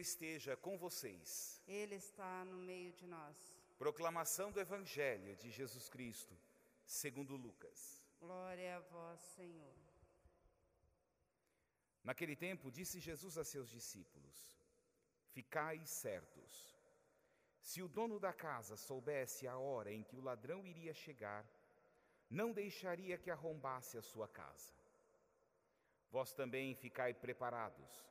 Senhor esteja com vocês. Ele está no meio de nós. Proclamação do Evangelho de Jesus Cristo, segundo Lucas. Glória a vós, Senhor. Naquele tempo, disse Jesus a seus discípulos: Ficai certos. Se o dono da casa soubesse a hora em que o ladrão iria chegar, não deixaria que arrombasse a sua casa. Vós também ficai preparados,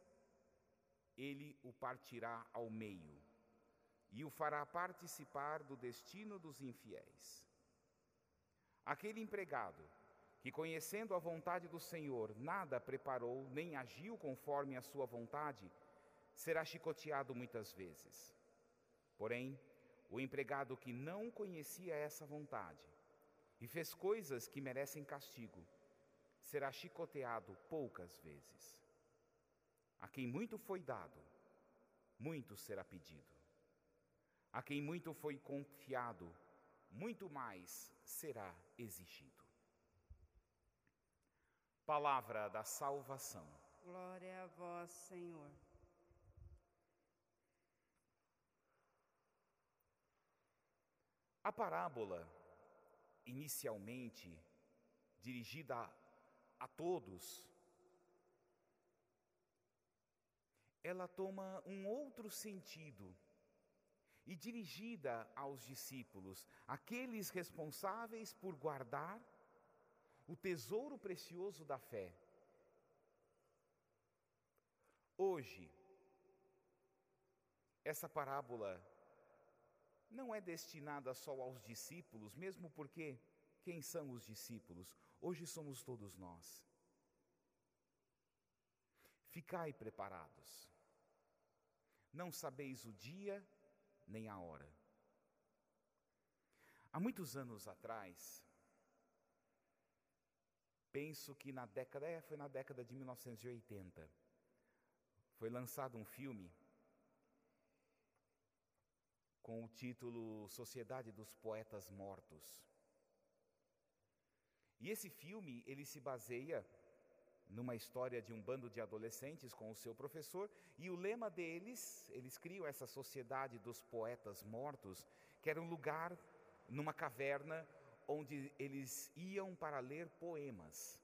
ele o partirá ao meio e o fará participar do destino dos infiéis. Aquele empregado que, conhecendo a vontade do Senhor, nada preparou nem agiu conforme a sua vontade, será chicoteado muitas vezes. Porém, o empregado que não conhecia essa vontade e fez coisas que merecem castigo, será chicoteado poucas vezes. A quem muito foi dado, muito será pedido. A quem muito foi confiado, muito mais será exigido. Palavra da salvação. Glória a vós, Senhor. A parábola, inicialmente dirigida a todos, ela toma um outro sentido e dirigida aos discípulos, aqueles responsáveis por guardar o tesouro precioso da fé. Hoje, essa parábola não é destinada só aos discípulos, mesmo porque quem são os discípulos? Hoje somos todos nós. Ficai preparados. Não sabeis o dia nem a hora. Há muitos anos atrás, penso que na década, é, foi na década de 1980, foi lançado um filme com o título Sociedade dos Poetas Mortos. E esse filme, ele se baseia numa história de um bando de adolescentes com o seu professor, e o lema deles, eles criam essa sociedade dos poetas mortos, que era um lugar numa caverna onde eles iam para ler poemas.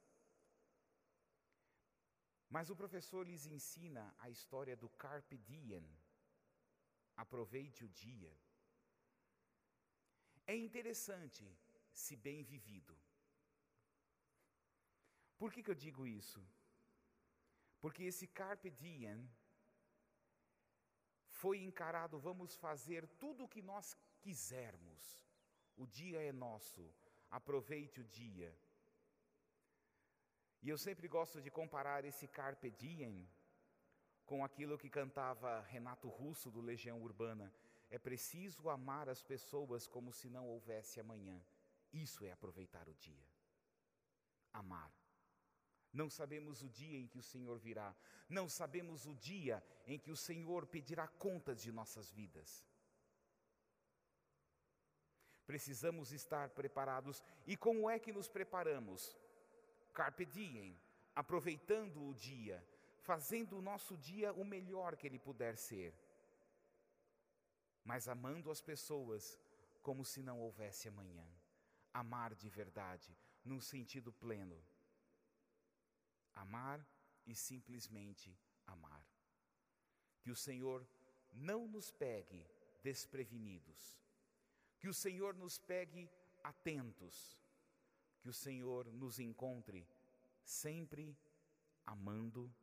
Mas o professor lhes ensina a história do carpe diem. Aproveite o dia. É interessante se bem vivido. Por que, que eu digo isso? Porque esse carpe diem foi encarado, vamos fazer tudo o que nós quisermos. O dia é nosso, aproveite o dia. E eu sempre gosto de comparar esse carpe diem com aquilo que cantava Renato Russo do Legião Urbana. É preciso amar as pessoas como se não houvesse amanhã. Isso é aproveitar o dia. Amar. Não sabemos o dia em que o Senhor virá, não sabemos o dia em que o Senhor pedirá contas de nossas vidas. Precisamos estar preparados. E como é que nos preparamos? Carpe diem, aproveitando o dia, fazendo o nosso dia o melhor que ele puder ser, mas amando as pessoas como se não houvesse amanhã. Amar de verdade, num sentido pleno amar e simplesmente amar. Que o Senhor não nos pegue desprevenidos. Que o Senhor nos pegue atentos. Que o Senhor nos encontre sempre amando,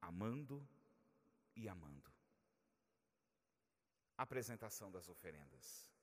amando e amando. Apresentação das oferendas.